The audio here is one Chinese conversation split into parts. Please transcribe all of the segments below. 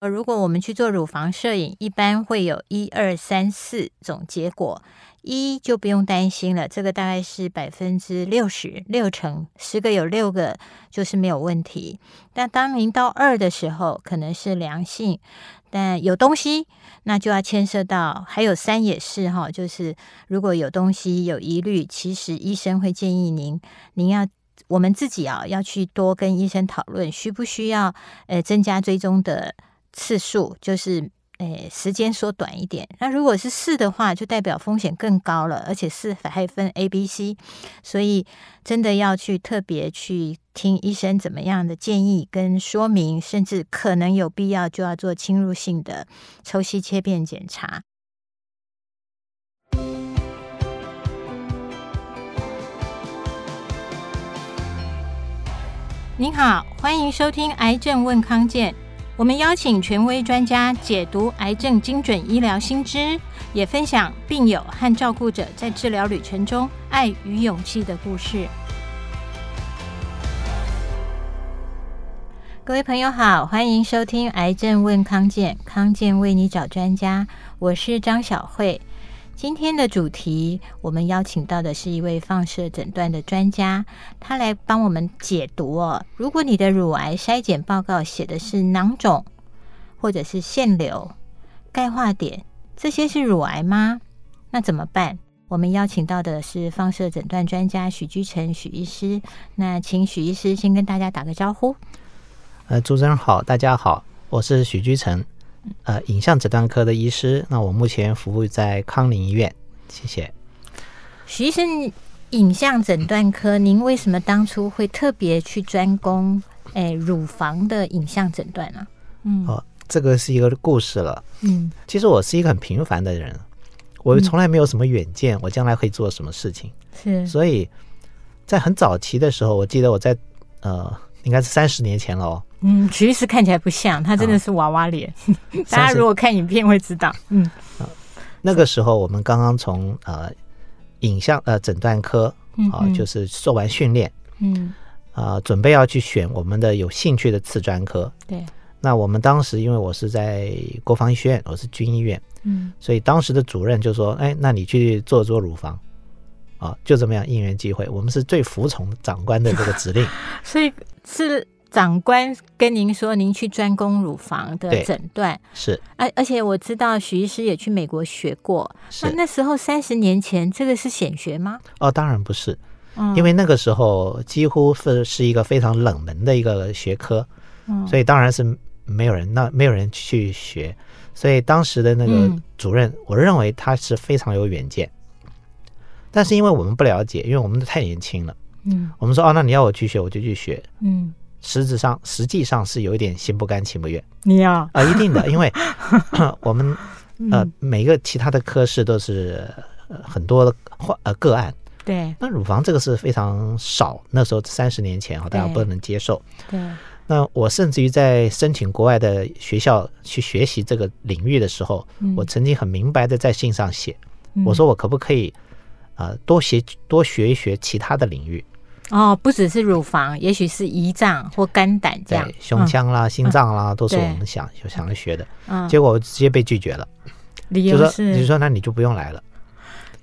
呃，如果我们去做乳房摄影，一般会有一二三四种结果。一就不用担心了，这个大概是百分之六十六成，十个有六个就是没有问题。但当您到二的时候，可能是良性，但有东西，那就要牵涉到还有三也是哈，就是如果有东西有疑虑，其实医生会建议您，您要我们自己啊要去多跟医生讨论，需不需要呃增加追踪的。次数就是，诶，时间缩短一点。那如果是四的话，就代表风险更高了，而且四还分 A、B、C，所以真的要去特别去听医生怎么样的建议跟说明，甚至可能有必要就要做侵入性的抽吸切片检查。您好，欢迎收听《癌症问康健》。我们邀请权威专家解读癌症精准医疗新知，也分享病友和照顾者在治疗旅程中爱与勇气的故事。各位朋友好，欢迎收听《癌症问康健》，康健为你找专家，我是张晓慧。今天的主题，我们邀请到的是一位放射诊断的专家，他来帮我们解读哦。如果你的乳癌筛检报告写的是囊肿，或者是腺瘤、钙化点，这些是乳癌吗？那怎么办？我们邀请到的是放射诊断专家许居成许医师。那请许医师先跟大家打个招呼。呃，主持人好，大家好，我是许居成。呃，影像诊断科的医师，那我目前服务在康宁医院，谢谢。徐医生，影像诊断科，您为什么当初会特别去专攻诶乳房的影像诊断呢？嗯，哦，这个是一个故事了。嗯，其实我是一个很平凡的人，我从来没有什么远见，我将来会做什么事情。是，所以在很早期的时候，我记得我在呃，应该是三十年前了哦。嗯，其实看起来不像，他真的是娃娃脸。嗯、大家如果看影片会知道。嗯，啊，那个时候我们刚刚从呃影像呃诊断科啊、呃，就是做完训练，嗯，啊、呃，准备要去选我们的有兴趣的次专科。对。那我们当时因为我是在国防医学院，我是军医院，嗯，所以当时的主任就说：“哎，那你去做做乳房。”啊，就这么样因缘际会，我们是最服从长官的这个指令。所以是。长官跟您说，您去专攻乳房的诊断。是，而而且我知道许医师也去美国学过，那那时候三十年前，这个是显学吗？哦，当然不是，因为那个时候几乎是是一个非常冷门的一个学科，所以当然是没有人，那没有人去学，所以当时的那个主任，我认为他是非常有远见，但是因为我们不了解，因为我们都太年轻了，嗯，我们说哦，那你要我去学，我就去学，嗯。实质上，实际上是有一点心不甘情不愿。你要啊、呃，一定的，因为 我们呃每个其他的科室都是很多的呃个案。对。那乳房这个是非常少，那时候三十年前啊，大家不能接受。对。那我甚至于在申请国外的学校去学习这个领域的时候，嗯、我曾经很明白的在信上写，嗯、我说我可不可以啊、呃、多学多学一学其他的领域。哦，不只是乳房，也许是胰脏或肝胆这样，对，胸腔啦、嗯、心脏啦，都是我们想就想要学的。嗯，结果我直接被拒绝了，理由是，你说那你就不用来了。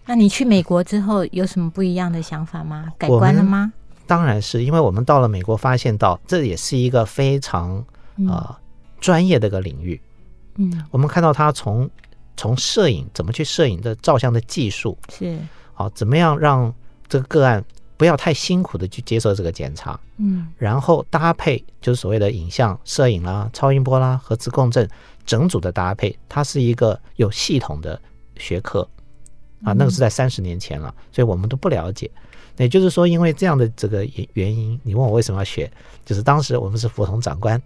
那你去美国之后有什么不一样的想法吗？改观了吗？当然是，因为我们到了美国，发现到这也是一个非常啊专、呃、业的一个领域。嗯，我们看到他从从摄影怎么去摄影的照相的技术是好，怎么样让这个个案。不要太辛苦的去接受这个检查，嗯，然后搭配就是所谓的影像摄影啦、超音波啦、核磁共振整组的搭配，它是一个有系统的学科啊。那个是在三十年前了，所以我们都不了解。也就是说，因为这样的这个原因，你问我为什么要学，就是当时我们是服从长官，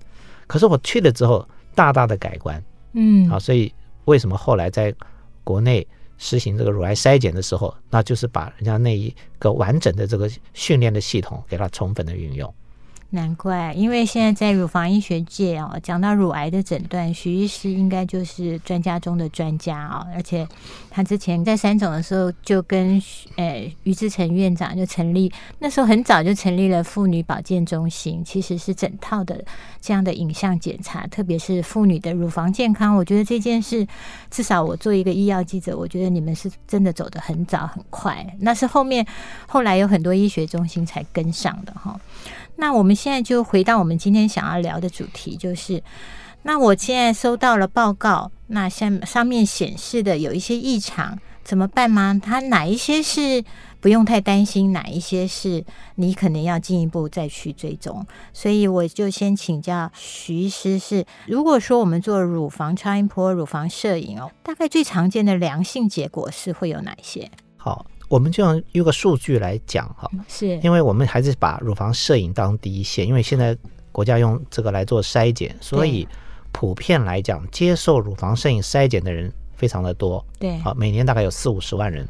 可是我去了之后大大的改观，嗯，啊，所以为什么后来在国内？实行这个乳癌筛检的时候，那就是把人家那一个完整的这个训练的系统给它充分的运用。难怪，因为现在在乳房医学界哦，讲到乳癌的诊断，徐医师应该就是专家中的专家哦。而且他之前在三总的时候，就跟呃于志成院长就成立，那时候很早就成立了妇女保健中心，其实是整套的这样的影像检查，特别是妇女的乳房健康。我觉得这件事，至少我做一个医药记者，我觉得你们是真的走得很早很快，那是后面后来有很多医学中心才跟上的哈。那我们现在就回到我们今天想要聊的主题，就是那我现在收到了报告，那像上面显示的有一些异常，怎么办吗？它哪一些是不用太担心，哪一些是你可能要进一步再去追踪？所以我就先请教徐医师，是如果说我们做乳房超音波、乳房摄影哦，大概最常见的良性结果是会有哪些？好。我们就用一个数据来讲哈，是因为我们还是把乳房摄影当第一线，因为现在国家用这个来做筛检，所以普遍来讲，接受乳房摄影筛检的人非常的多。对，啊，每年大概有四五十万人。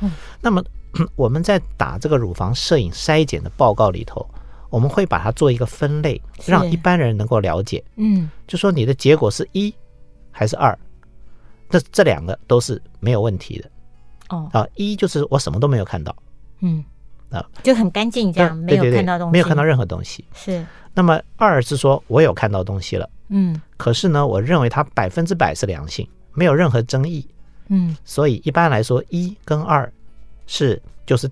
嗯，那么我们在打这个乳房摄影筛检的报告里头，我们会把它做一个分类，让一般人能够了解。嗯，就说你的结果是一还是二，这这两个都是没有问题的。哦啊，一就是我什么都没有看到，嗯啊，就很干净这样，没有看到东西，没有看到任何东西。是。那么二是说我有看到东西了，嗯，可是呢，我认为它百分之百是良性，没有任何争议，嗯，所以一般来说一跟二是就是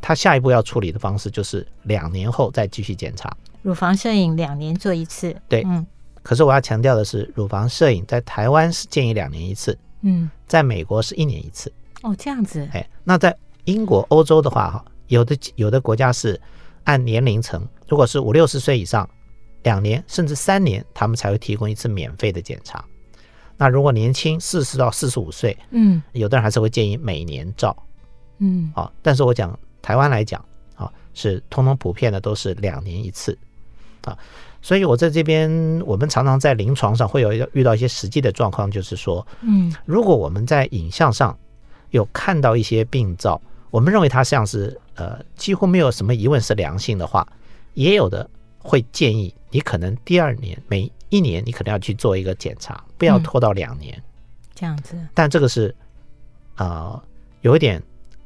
他下一步要处理的方式就是两年后再继续检查。乳房摄影两年做一次，对，嗯。可是我要强调的是，乳房摄影在台湾是建议两年一次，嗯，在美国是一年一次。哦，这样子。哎，那在英国、欧洲的话，哈，有的有的国家是按年龄层，如果是五六十岁以上，两年甚至三年，他们才会提供一次免费的检查。那如果年轻四十到四十五岁，嗯，有的人还是会建议每年照，嗯，啊，但是我讲台湾来讲，啊，是通通普遍的都是两年一次，啊，所以我在这边，我们常常在临床上会有遇到一些实际的状况，就是说，嗯，如果我们在影像上，有看到一些病灶，我们认为它像是呃几乎没有什么疑问是良性的话，也有的会建议你可能第二年每一年你可能要去做一个检查，不要拖到两年，嗯、这样子。但这个是啊、呃、有一点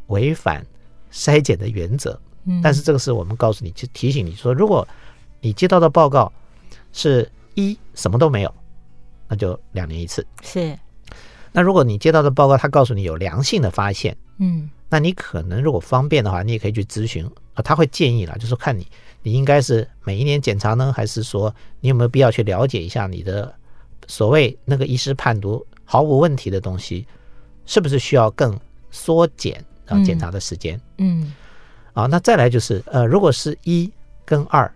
违反筛检的原则，嗯，但是这个是我们告诉你，就提醒你说，如果你接到的报告是一什么都没有，那就两年一次是。那如果你接到的报告，他告诉你有良性的发现，嗯，那你可能如果方便的话，你也可以去咨询啊，他会建议了，就是看你你应该是每一年检查呢，还是说你有没有必要去了解一下你的所谓那个医师判读毫无问题的东西，是不是需要更缩减啊检查的时间？嗯，啊，那再来就是呃，如果是一跟二，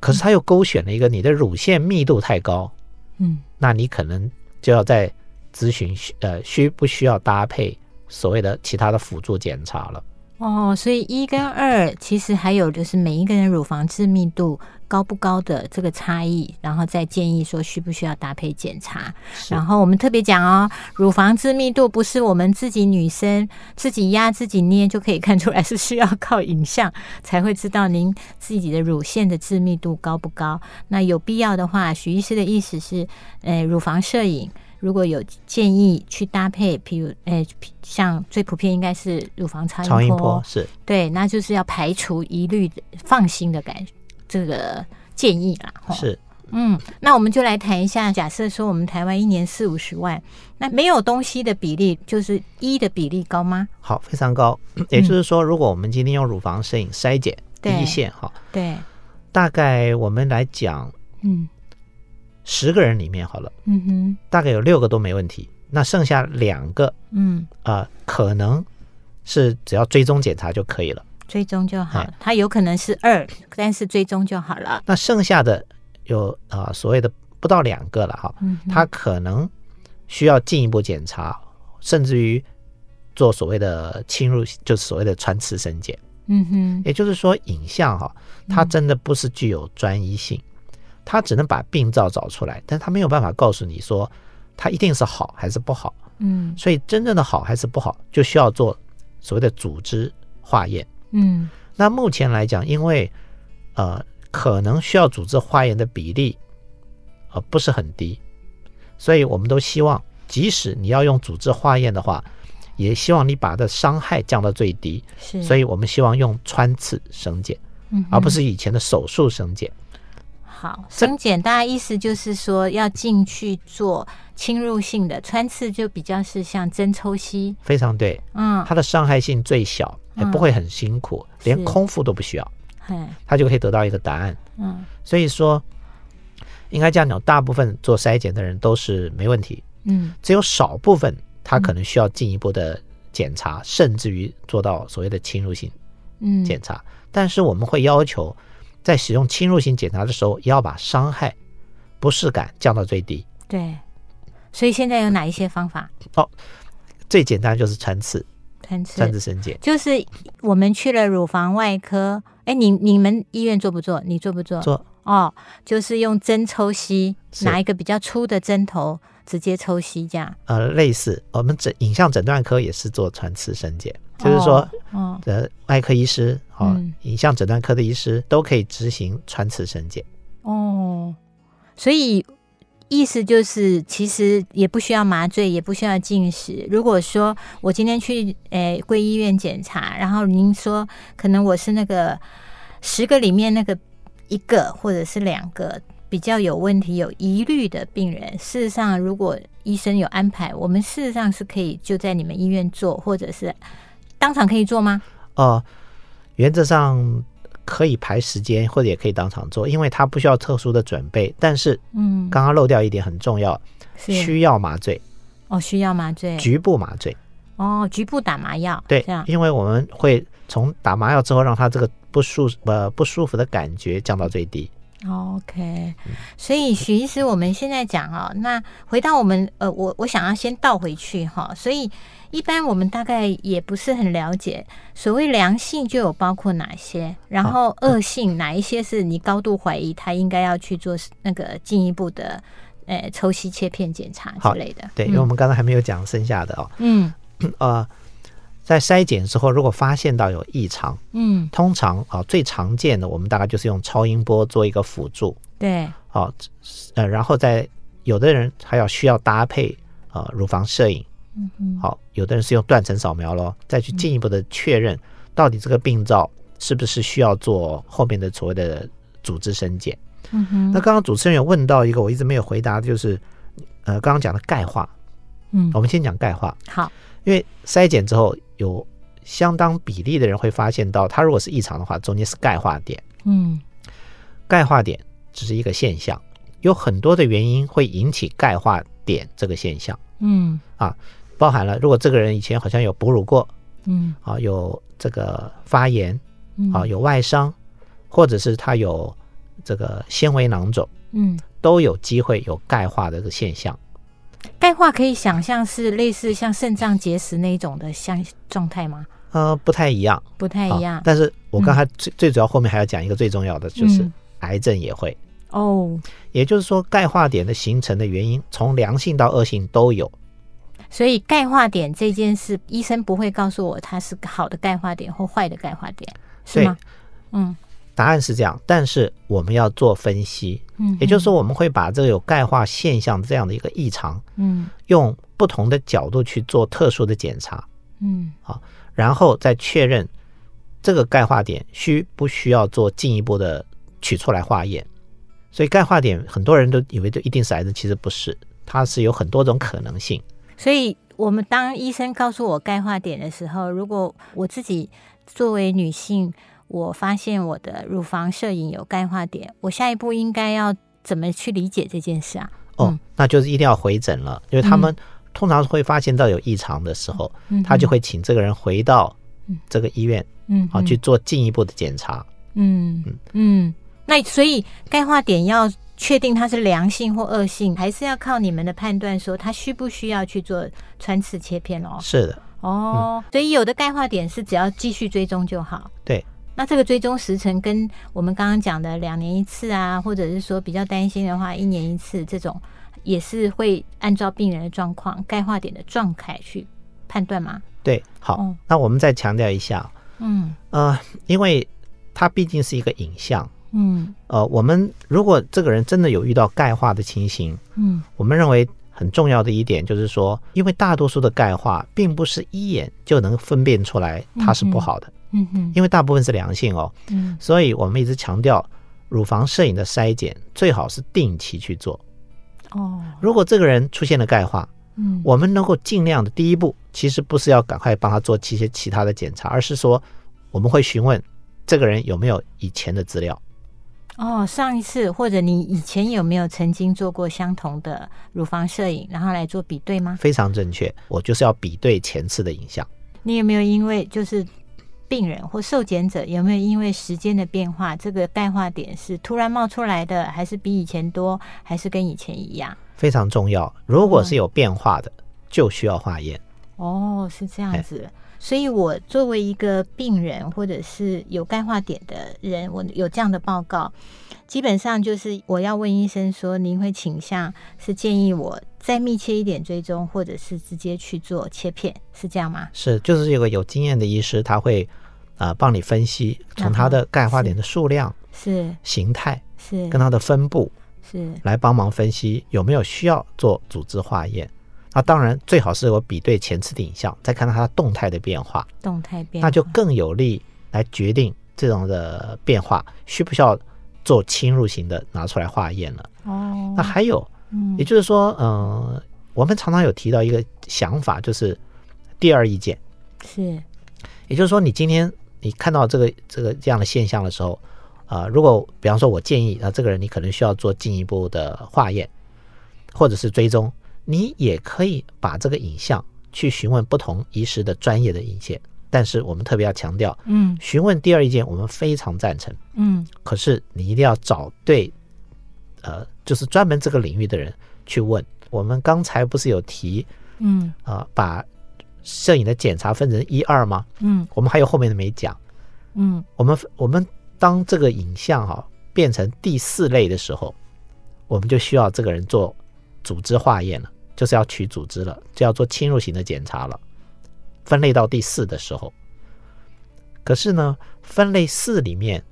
可是他又勾选了一个你的乳腺密度太高，嗯，那你可能就要在。咨询需呃需不需要搭配所谓的其他的辅助检查了？哦，所以一跟二其实还有就是每一个人乳房致密度高不高的这个差异，然后再建议说需不需要搭配检查。然后我们特别讲哦，乳房致密度不是我们自己女生自己压自己捏就可以看出来，是需要靠影像才会知道您自己的乳腺的致密度高不高。那有必要的话，许医师的意思是，呃，乳房摄影。如果有建议去搭配，譬如，诶，像最普遍应该是乳房超音波，超音波是对，那就是要排除疑虑，放心的感这个建议啦。是，嗯，那我们就来谈一下，假设说我们台湾一年四五十万，那没有东西的比例，就是一的比例高吗？好，非常高。也就是说，如果我们今天用乳房摄影筛检第一线，哈，对，大概我们来讲，嗯。十个人里面好了，嗯哼，大概有六个都没问题，那剩下两个，嗯。啊、呃，可能是只要追踪检查就可以了，追踪就好，它有可能是二，但是追踪就好了。那剩下的有啊、呃，所谓的不到两个了哈，它可能需要进一步检查，甚至于做所谓的侵入，就是所谓的穿刺神检，嗯哼，也就是说影像哈，它真的不是具有专一性。他只能把病灶找出来，但他没有办法告诉你说，他一定是好还是不好。嗯，所以真正的好还是不好，就需要做所谓的组织化验。嗯，那目前来讲，因为呃可能需要组织化验的比例，呃，不是很低，所以我们都希望，即使你要用组织化验的话，也希望你把的伤害降到最低。是，所以我们希望用穿刺生检，嗯，而不是以前的手术生检。好，生检大概意思就是说要进去做侵入性的穿刺，就比较是像针抽吸。非常对，嗯，它的伤害性最小，也不会很辛苦，嗯、连空腹都不需要。他就可以得到一个答案。嗯，所以说，应该这样讲，大部分做筛检的人都是没问题。嗯，只有少部分他可能需要进一步的检查，嗯、甚至于做到所谓的侵入性嗯检查。嗯、但是我们会要求，在使用侵入性检查的时候，也要把伤害、不适感降到最低。对，所以现在有哪一些方法？哦，最简单就是穿刺。穿刺，穿刺生检，就是我们去了乳房外科，哎，你你们医院做不做？你做不做？做哦，就是用针抽吸，拿一个比较粗的针头直接抽吸这样。呃，类似我们诊影像诊断科也是做穿刺生检，哦、就是说，嗯，的外科医师影像诊断科的医师都可以执行穿刺神检。哦，所以。意思就是，其实也不需要麻醉，也不需要进食。如果说我今天去诶贵医院检查，然后您说可能我是那个十个里面那个一个或者是两个比较有问题、有疑虑的病人，事实上如果医生有安排，我们事实上是可以就在你们医院做，或者是当场可以做吗？哦、呃，原则上。可以排时间，或者也可以当场做，因为它不需要特殊的准备。但是，嗯，刚刚漏掉一点很重要，需要麻醉。哦，需要麻醉，局部麻醉。哦，局部打麻药。对，这样，因为我们会从打麻药之后，让他这个不舒呃不舒服的感觉降到最低。OK，所以许医师，我们现在讲啊，那回到我们呃，我我想要先倒回去哈，所以。一般我们大概也不是很了解，所谓良性就有包括哪些，然后恶性哪一些是你高度怀疑他应该要去做那个进一步的呃抽吸切片检查之类的。对，因为我们刚才还没有讲剩下的哦。嗯，呃，在筛检之后，如果发现到有异常，嗯，通常啊最常见的，我们大概就是用超音波做一个辅助。对，好，呃，然后在有的人还要需要搭配呃乳房摄影。嗯嗯，好，有的人是用断层扫描咯，再去进一步的确认到底这个病灶是不是需要做后面的所谓的组织生检。嗯哼，那刚刚主持人有问到一个我一直没有回答的，就是呃刚刚讲的钙化。嗯，我们先讲钙化。好，因为筛检之后有相当比例的人会发现到，它如果是异常的话，中间是钙化点。嗯，钙化点只是一个现象，有很多的原因会引起钙化点这个现象。嗯啊。包含了，如果这个人以前好像有哺乳过，嗯，啊，有这个发炎，啊，有外伤，或者是他有这个纤维囊肿，嗯，都有机会有钙化的这个现象。钙化可以想象是类似像肾脏结石那种的像状态吗？呃，不太一样，不太一样。但是我刚才最最主要后面还要讲一个最重要的，就是癌症也会哦。也就是说，钙化点的形成的原因，从良性到恶性都有。所以钙化点这件事，医生不会告诉我它是好的钙化点或坏的钙化点，是吗？嗯，答案是这样，但是我们要做分析，嗯，也就是说我们会把这个有钙化现象这样的一个异常，嗯，用不同的角度去做特殊的检查，嗯，好，然后再确认这个钙化点需不需要做进一步的取出来化验。所以钙化点很多人都以为就一定是癌症，其实不是，它是有很多种可能性。所以，我们当医生告诉我钙化点的时候，如果我自己作为女性，我发现我的乳房摄影有钙化点，我下一步应该要怎么去理解这件事啊？哦，嗯、那就是一定要回诊了，因为他们通常会发现到有异常的时候，嗯、他就会请这个人回到这个医院，嗯，好去做进一步的检查。嗯嗯嗯，那所以钙化点要。确定它是良性或恶性，还是要靠你们的判断，说它需不需要去做穿刺切片哦？是的，哦，嗯、所以有的钙化点是只要继续追踪就好。对，那这个追踪时程跟我们刚刚讲的两年一次啊，或者是说比较担心的话，一年一次这种，也是会按照病人的状况、钙化点的状态去判断吗？对，好，哦、那我们再强调一下，嗯呃，因为它毕竟是一个影像。嗯，呃，我们如果这个人真的有遇到钙化的情形，嗯，我们认为很重要的一点就是说，因为大多数的钙化并不是一眼就能分辨出来它是不好的，嗯哼，因为大部分是良性哦，嗯，所以我们一直强调乳房摄影的筛检最好是定期去做。哦，如果这个人出现了钙化，嗯，我们能够尽量的第一步，其实不是要赶快帮他做一些其他的检查，而是说我们会询问这个人有没有以前的资料。哦，上一次或者你以前有没有曾经做过相同的乳房摄影，然后来做比对吗？非常正确，我就是要比对前次的影像。你有没有因为就是病人或受检者有没有因为时间的变化，这个钙化点是突然冒出来的，还是比以前多，还是跟以前一样？非常重要。如果是有变化的，嗯、就需要化验。哦，是这样子。所以，我作为一个病人，或者是有钙化点的人，我有这样的报告，基本上就是我要问医生说，您会倾向是建议我再密切一点追踪，或者是直接去做切片，是这样吗？是，就是有个有经验的医师，他会啊、呃、帮你分析，从它的钙化点的数量、是形态、是跟它的分布，是来帮忙分析有没有需要做组织化验。那当然，最好是我比对前次的影像，再看到它动态的变化，动态变化，那就更有利来决定这种的变化需不需要做侵入型的拿出来化验了。哦，那还有，嗯，也就是说，嗯、呃，我们常常有提到一个想法，就是第二意见。是，也就是说，你今天你看到这个这个这样的现象的时候，啊、呃，如果比方说我建议啊，这个人你可能需要做进一步的化验，或者是追踪。你也可以把这个影像去询问不同医师的专业的意见，但是我们特别要强调，嗯，询问第二意见我们非常赞成，嗯，可是你一定要找对，呃，就是专门这个领域的人去问。我们刚才不是有提，嗯，啊、呃，把摄影的检查分成一二吗？嗯，我们还有后面的没讲，嗯，我们我们当这个影像哈、啊、变成第四类的时候，我们就需要这个人做。组织化验了，就是要取组织了，就要做侵入型的检查了。分类到第四的时候，可是呢，分类四里面，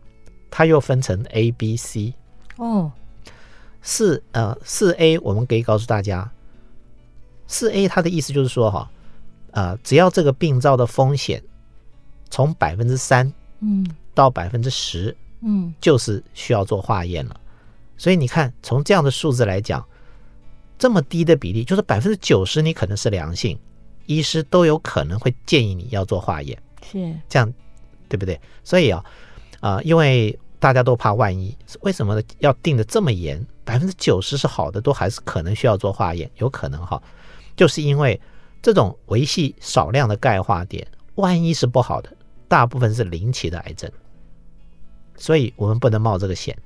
它又分成 A、B、C。哦，四呃四 A，我们可以告诉大家，四 A 它的意思就是说哈，呃，只要这个病灶的风险从百分之三，嗯，到百分之十，嗯，就是需要做化验了。所以你看，从这样的数字来讲。这么低的比例，就是百分之九十，你可能是良性，医师都有可能会建议你要做化验，是这样，对不对？所以啊，啊、呃，因为大家都怕万一，为什么呢？要定的这么严？百分之九十是好的，都还是可能需要做化验，有可能哈，就是因为这种维系少量的钙化点，万一是不好的，大部分是零期的癌症，所以我们不能冒这个险。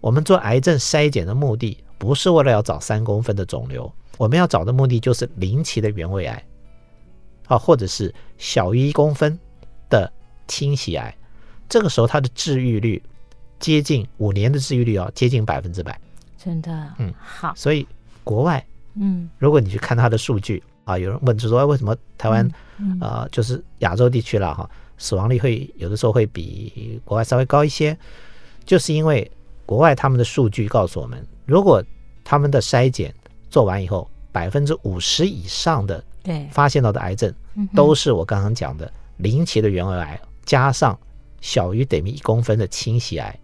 我们做癌症筛检的目的。不是为了要找三公分的肿瘤，我们要找的目的就是零期的原位癌，啊，或者是小于一公分的侵袭癌。这个时候，它的治愈率接近五年的治愈率啊，接近百分之百。真的，嗯，好。所以国外，嗯，如果你去看它的数据啊，有人问就说为什么台湾，啊，就是亚洲地区了哈，死亡率会有的时候会比国外稍微高一些，就是因为国外他们的数据告诉我们。如果他们的筛检做完以后，百分之五十以上的对发现到的癌症，都是我刚刚讲的零期的原位癌，加上小于等于一公分的侵袭癌。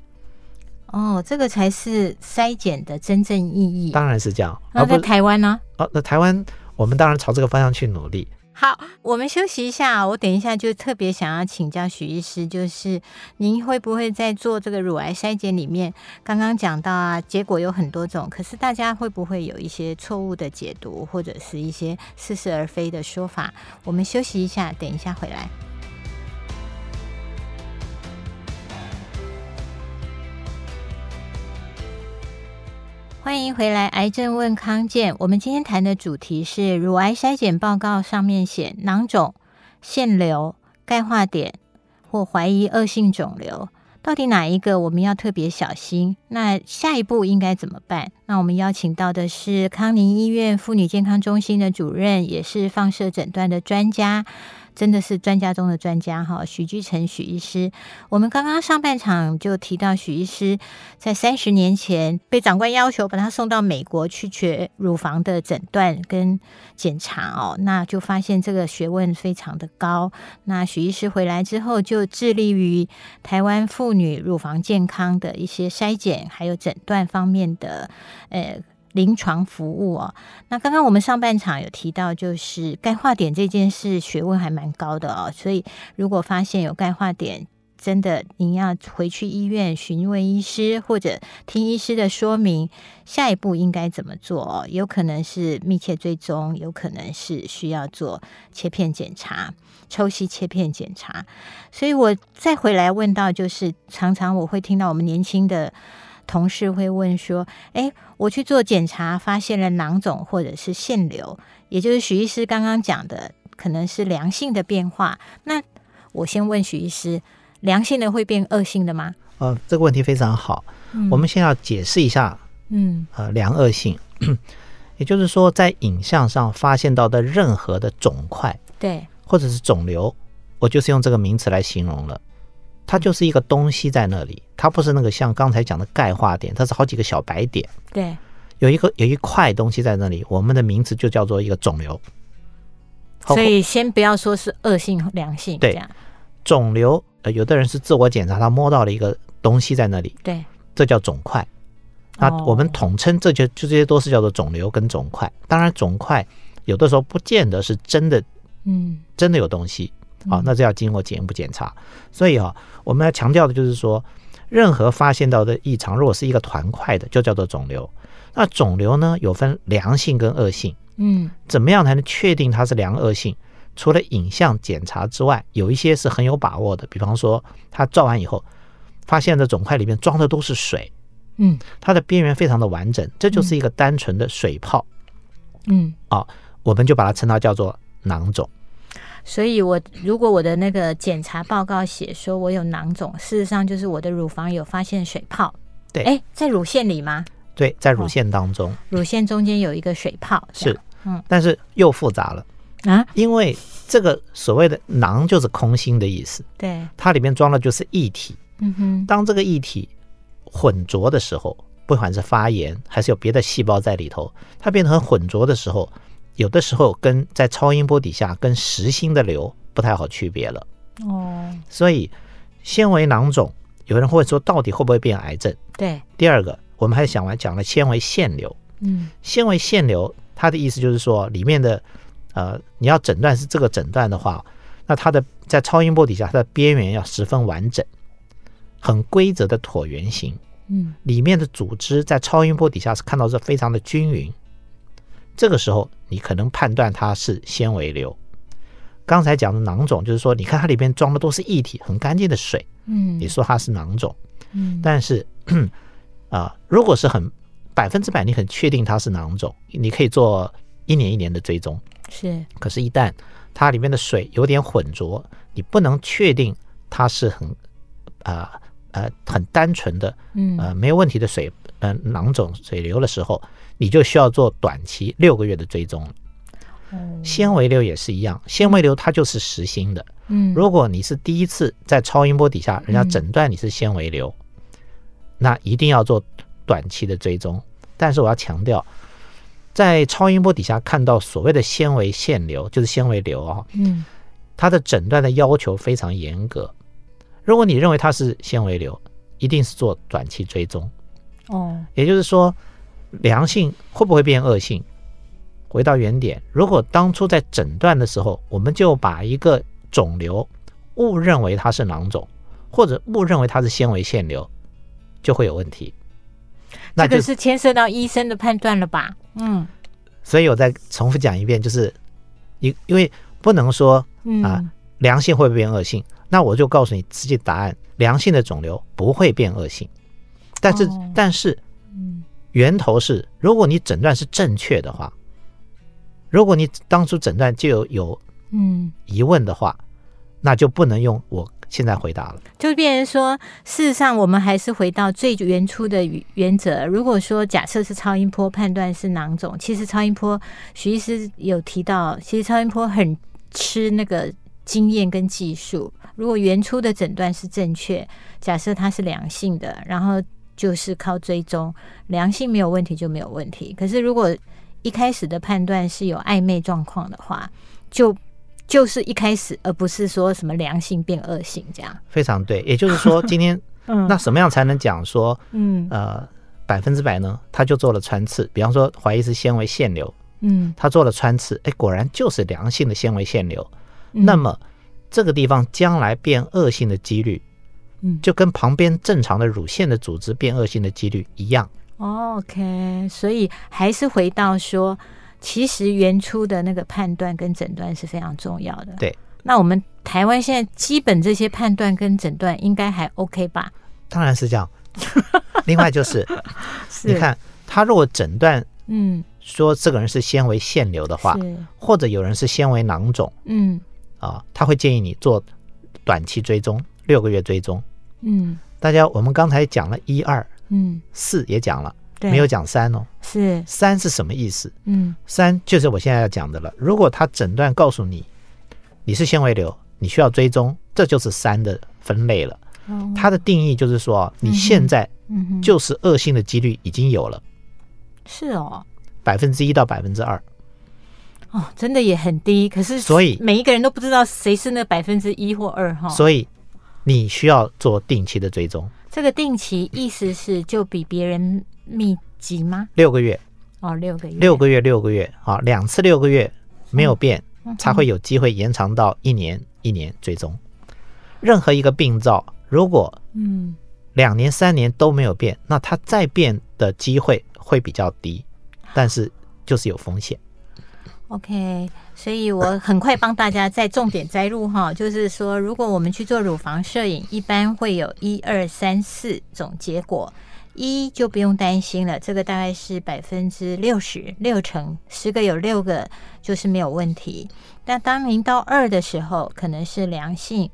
哦，这个才是筛检的真正意义。当然是这样。那在台湾呢？哦，那台湾我们当然朝这个方向去努力。好，我们休息一下。我等一下就特别想要请教许医师，就是您会不会在做这个乳癌筛检里面，刚刚讲到啊，结果有很多种，可是大家会不会有一些错误的解读，或者是一些似是而非的说法？我们休息一下，等一下回来。欢迎回来，癌症问康健。我们今天谈的主题是乳癌筛检报告上面写囊肿、腺瘤、钙化点或怀疑恶性肿瘤，到底哪一个我们要特别小心？那下一步应该怎么办？那我们邀请到的是康宁医院妇女健康中心的主任，也是放射诊断的专家。真的是专家中的专家哈，许居成许医师。我们刚刚上半场就提到许医师在三十年前被长官要求把他送到美国去学乳房的诊断跟检查哦，那就发现这个学问非常的高。那许医师回来之后就致力于台湾妇女乳房健康的一些筛检还有诊断方面的呃。临床服务哦，那刚刚我们上半场有提到，就是钙化点这件事学问还蛮高的哦，所以如果发现有钙化点，真的您要回去医院询问医师或者听医师的说明，下一步应该怎么做哦？有可能是密切追踪，有可能是需要做切片检查、抽吸切片检查。所以我再回来问到，就是常常我会听到我们年轻的。同事会问说：“哎，我去做检查，发现了囊肿或者是腺瘤，也就是许医师刚刚讲的，可能是良性的变化。那我先问许医师，良性的会变恶性的吗？”呃，这个问题非常好。嗯、我们先要解释一下，嗯，呃，良恶性，也就是说，在影像上发现到的任何的肿块，对，或者是肿瘤，我就是用这个名词来形容了。它就是一个东西在那里，它不是那个像刚才讲的钙化点，它是好几个小白点。对，有一个有一块东西在那里，我们的名字就叫做一个肿瘤。所以先不要说是恶性良性，对，肿瘤，呃，有的人是自我检查，他摸到了一个东西在那里，对，这叫肿块。那我们统称这就就这些都是叫做肿瘤跟肿块。当然，肿块有的时候不见得是真的，嗯，真的有东西。好，那这要经过进一步检查。所以啊，我们要强调的就是说，任何发现到的异常，如果是一个团块的，就叫做肿瘤。那肿瘤呢，有分良性跟恶性。嗯，怎么样才能确定它是良恶性？除了影像检查之外，有一些是很有把握的。比方说，他照完以后，发现的肿块里面装的都是水。嗯，它的边缘非常的完整，这就是一个单纯的水泡。嗯，啊，我们就把它称它叫做囊肿。所以，我如果我的那个检查报告写说我有囊肿，事实上就是我的乳房有发现水泡。对，哎，在乳腺里吗？对，在乳腺当中，哦、乳腺中间有一个水泡。是，嗯，但是又复杂了啊，因为这个所谓的囊就是空心的意思。对，它里面装的就是液体。嗯哼，当这个液体混浊的时候，不管是发炎还是有别的细胞在里头，它变得很混浊的时候。有的时候跟在超音波底下跟实心的瘤不太好区别了。哦，所以纤维囊肿，有人会说到底会不会变癌症？对，第二个我们还想完讲了纤维腺瘤，嗯，纤维腺瘤它的意思就是说里面的呃你要诊断是这个诊断的话，那它的在超音波底下它的边缘要十分完整，很规则的椭圆形，嗯，里面的组织在超音波底下是看到是非常的均匀。这个时候，你可能判断它是纤维瘤。刚才讲的囊肿，就是说，你看它里边装的都是液体，很干净的水，嗯，你说它是囊肿，嗯，但是 啊、呃，如果是很百分之百，你很确定它是囊肿，你可以做一年一年的追踪，是。可是，一旦它里面的水有点混浊，你不能确定它是很啊呃，呃很单纯的，嗯。呃没有问题的水，呃囊肿水瘤的时候。你就需要做短期六个月的追踪。纤维瘤也是一样，纤维瘤它就是实心的。嗯，如果你是第一次在超音波底下，人家诊断你是纤维瘤，那一定要做短期的追踪。但是我要强调，在超音波底下看到所谓的纤维腺瘤，就是纤维瘤啊，嗯，它的诊断的要求非常严格。如果你认为它是纤维瘤，一定是做短期追踪。哦，也就是说。良性会不会变恶性？回到原点，如果当初在诊断的时候，我们就把一个肿瘤误认为它是囊肿，或者误认为它是纤维腺瘤，就会有问题。那这个是牵涉到医生的判断了吧？嗯。所以我再重复讲一遍，就是因因为不能说啊，良性会不会变恶性？那我就告诉你直接答案：良性的肿瘤不会变恶性。但是，但是，嗯。源头是，如果你诊断是正确的话，如果你当初诊断就有有嗯疑问的话，那就不能用我现在回答了。就变成说，事实上我们还是回到最原初的原则。如果说假设是超音波判断是囊肿，其实超音波徐医师有提到，其实超音波很吃那个经验跟技术。如果原初的诊断是正确，假设它是良性的，然后就是靠追踪，良性没有问题就没有问题。可是如果一开始的判断是有暧昧状况的话，就就是一开始，而不是说什么良性变恶性这样。非常对，也就是说，今天，嗯，那什么样才能讲说，嗯，呃，百分之百呢？他就做了穿刺，比方说怀疑是纤维腺瘤，嗯，他做了穿刺，哎，果然就是良性的纤维腺瘤，嗯，那么。这个地方将来变恶性的几率，嗯，就跟旁边正常的乳腺的组织变恶性的几率一样。OK，所以还是回到说，其实原初的那个判断跟诊断是非常重要的。对，那我们台湾现在基本这些判断跟诊断应该还 OK 吧？当然是这样。另外就是，是你看他如果诊断，嗯，说这个人是纤维腺瘤的话，或者有人是纤维囊肿，嗯。啊，他会建议你做短期追踪，六个月追踪。嗯，大家，我们刚才讲了一二，嗯，四也讲了，对，没有讲三哦。是三是什么意思？嗯，三就是我现在要讲的了。如果他诊断告诉你你是纤维瘤，你需要追踪，这就是三的分类了。哦，它的定义就是说，你现在就是恶性的几率已经有了。是哦，百分之一到百分之二。哦，真的也很低，可是所以每一个人都不知道谁是那百分之一或二哈。所以你需要做定期的追踪。这个定期意思是就比别人密集吗？六个月哦，六个月，六个月，六个月啊，两次六个月没有变，嗯、才会有机会延长到一年，一年追踪。任何一个病灶，如果嗯两年三年都没有变，那它再变的机会会比较低，但是就是有风险。OK，所以我很快帮大家再重点摘录哈，就是说，如果我们去做乳房摄影，一般会有一二三四种结果，一就不用担心了，这个大概是百分之六十六成，十个有六个就是没有问题。但当您到二的时候，可能是良性，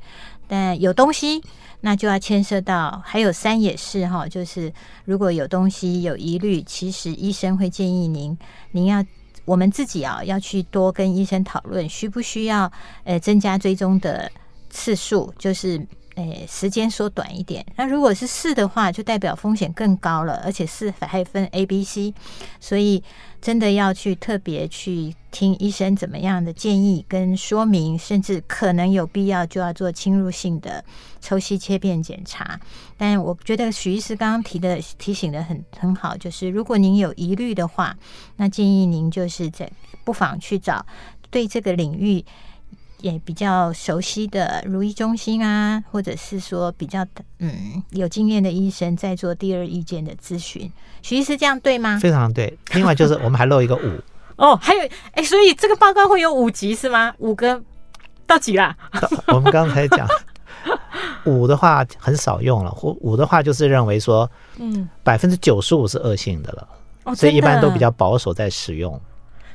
但有东西，那就要牵涉到，还有三也是哈，就是如果有东西有疑虑，其实医生会建议您，您要。我们自己啊，要去多跟医生讨论，需不需要呃增加追踪的次数，就是呃时间缩短一点。那如果是四的话，就代表风险更高了，而且四还分 A、B、C，所以真的要去特别去听医生怎么样的建议跟说明，甚至可能有必要就要做侵入性的抽吸切片检查。但我觉得许医师刚刚提的提醒的很很好，就是如果您有疑虑的话，那建议您就是在不妨去找对这个领域也比较熟悉的如意中心啊，或者是说比较嗯有经验的医生，在做第二意见的咨询。徐医师这样对吗？非常对。另外就是 我们还漏一个五哦，还有哎，所以这个报告会有五级是吗？五个到几啦？我们刚才讲。五的话很少用了，或五的话就是认为说，嗯，百分之九十五是恶性的了，哦，所以一般都比较保守在使用。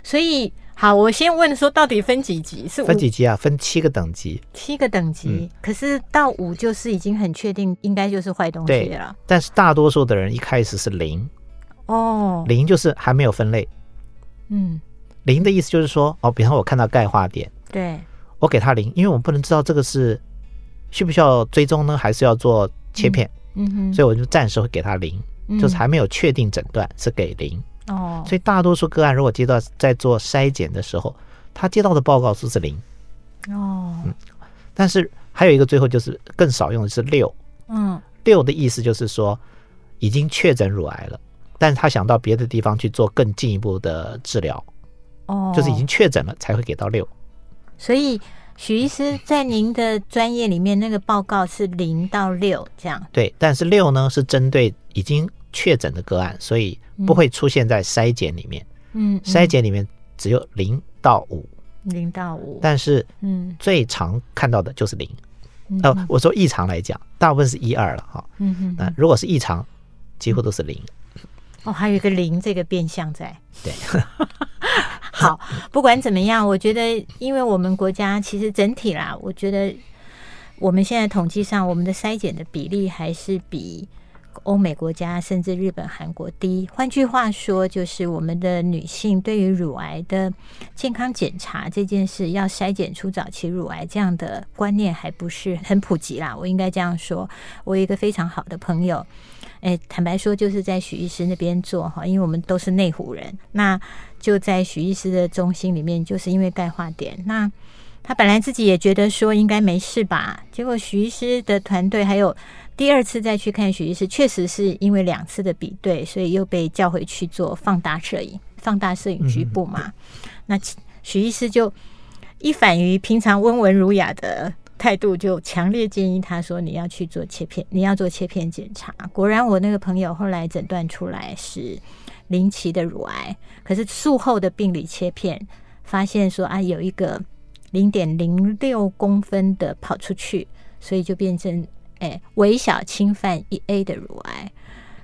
所以好，我先问说，到底分几级？是分几级啊？分七个等级，七个等级。嗯，可是到五就是已经很确定，应该就是坏东西了。但是大多数的人一开始是零，哦，零就是还没有分类。嗯，零的意思就是说，哦，比方我看到钙化点，对，我给他零，因为我不能知道这个是。需不需要追踪呢？还是要做切片？嗯，嗯哼，所以我就暂时会给他零，嗯，就是还没有确定诊断是给零。哦，所以大多数个案如果接到在做筛检的时候，他接到的报告数是零。哦，嗯，但是还有一个最后就是更少用的是六。嗯，六的意思就是说已经确诊乳癌了，但是他想到别的地方去做更进一步的治疗。哦，就是已经确诊了才会给到六。所以。许医师在您的专业里面，那个报告是零到六这样。对，但是六呢是针对已经确诊的个案，所以不会出现在筛检里面。嗯，筛检里面只有零到五。零到五。但是，嗯，最常看到的就是零。哦，我说异常来讲，大部分是一二了哈。嗯哼。那如果是异常，几乎都是零。哦，还有一个零这个变相在。对。好，不管怎么样，我觉得，因为我们国家其实整体啦，我觉得我们现在统计上，我们的筛检的比例还是比欧美国家，甚至日本、韩国第一。换句话说，就是我们的女性对于乳癌的健康检查这件事，要筛检出早期乳癌这样的观念还不是很普及啦。我应该这样说。我有一个非常好的朋友，哎，坦白说，就是在许医师那边做哈，因为我们都是内湖人，那就在许医师的中心里面，就是因为钙化点那。他本来自己也觉得说应该没事吧，结果许医师的团队还有第二次再去看许医师，确实是因为两次的比对，所以又被叫回去做放大摄影，放大摄影局部嘛。那许医师就一反于平常温文儒雅的态度，就强烈建议他说：“你要去做切片，你要做切片检查。”果然，我那个朋友后来诊断出来是零期的乳癌，可是术后的病理切片发现说啊，有一个。零点零六公分的跑出去，所以就变成哎微小侵犯一 A 的乳癌。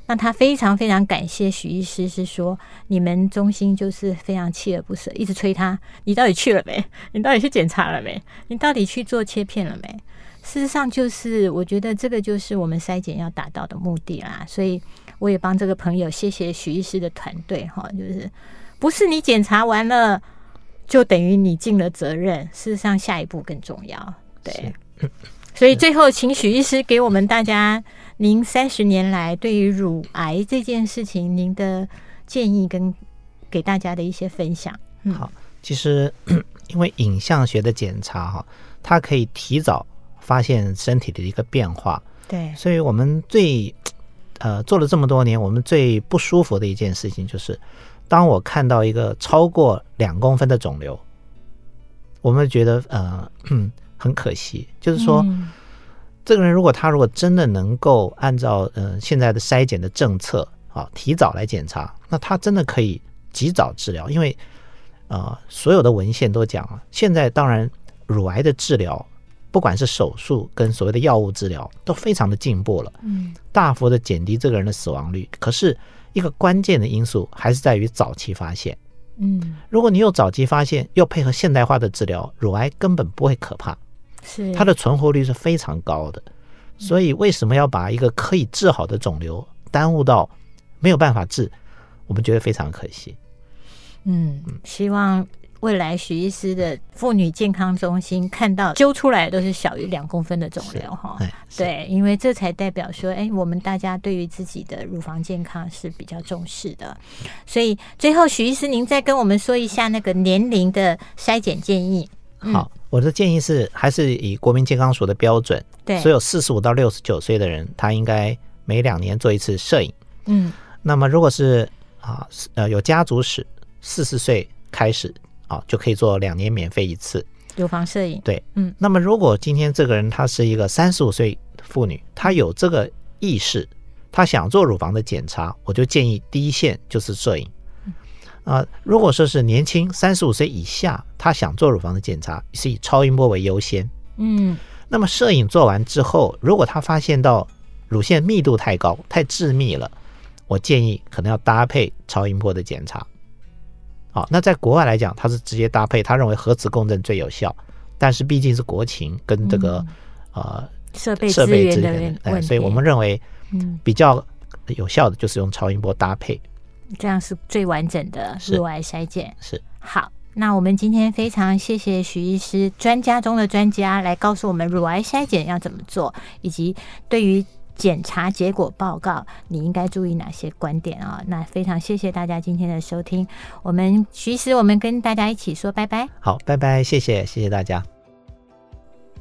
那他非常非常感谢许医师，是说你们中心就是非常锲而不舍，一直催他，你到底去了没？你到底去检查了没？你到底去做切片了没？事实上，就是我觉得这个就是我们筛检要达到的目的啦。所以我也帮这个朋友谢谢许医师的团队哈，就是不是你检查完了。就等于你尽了责任，事实上下一步更重要。对，所以最后请许医师给我们大家，您三十年来对于乳癌这件事情，您的建议跟给大家的一些分享。嗯、好，其实 因为影像学的检查哈，它可以提早发现身体的一个变化。对，所以我们最呃做了这么多年，我们最不舒服的一件事情就是。当我看到一个超过两公分的肿瘤，我们觉得呃 很可惜，就是说，嗯、这个人如果他如果真的能够按照呃现在的筛检的政策啊，提早来检查，那他真的可以及早治疗，因为呃所有的文献都讲了，现在当然乳癌的治疗，不管是手术跟所谓的药物治疗，都非常的进步了，嗯，大幅的减低这个人的死亡率，可是。一个关键的因素还是在于早期发现。嗯，如果你有早期发现，又配合现代化的治疗，乳癌根本不会可怕，是它的存活率是非常高的。所以为什么要把一个可以治好的肿瘤耽误到没有办法治？我们觉得非常可惜。嗯，希望。未来许医师的妇女健康中心看到揪出来都是小于两公分的肿瘤哈，对，因为这才代表说，哎，我们大家对于自己的乳房健康是比较重视的。所以最后，许医师您再跟我们说一下那个年龄的筛检建议。嗯、好，我的建议是还是以国民健康署的标准，对，所有四十五到六十九岁的人，他应该每两年做一次摄影。嗯，那么如果是啊呃有家族史，四十岁开始。啊，就可以做两年免费一次乳房摄影。对，嗯，那么如果今天这个人她是一个三十五岁妇女，她有这个意识，她想做乳房的检查，我就建议第一线就是摄影。啊，如果说是年轻三十五岁以下，她想做乳房的检查，是以超音波为优先。嗯，那么摄影做完之后，如果她发现到乳腺密度太高、太致密了，我建议可能要搭配超音波的检查。好，那在国外来讲，它是直接搭配，他认为核磁共振最有效，但是毕竟是国情跟这个、嗯、呃设备设备资源的问题，所以我们认为比较有效的就是用超音波搭配，这样是最完整的乳癌筛检。是，好，那我们今天非常谢谢徐医师，专家中的专家，来告诉我们乳癌筛检要怎么做，以及对于。检查结果报告，你应该注意哪些观点啊？那非常谢谢大家今天的收听。我们其实我们跟大家一起说拜拜。好，拜拜，谢谢，谢谢大家。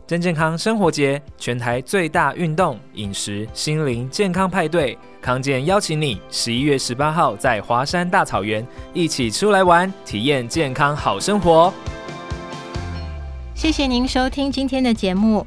真健康生活节，全台最大运动、饮食、心灵健康派对，康健邀请你十一月十八号在华山大草原一起出来玩，体验健康好生活。谢谢您收听今天的节目。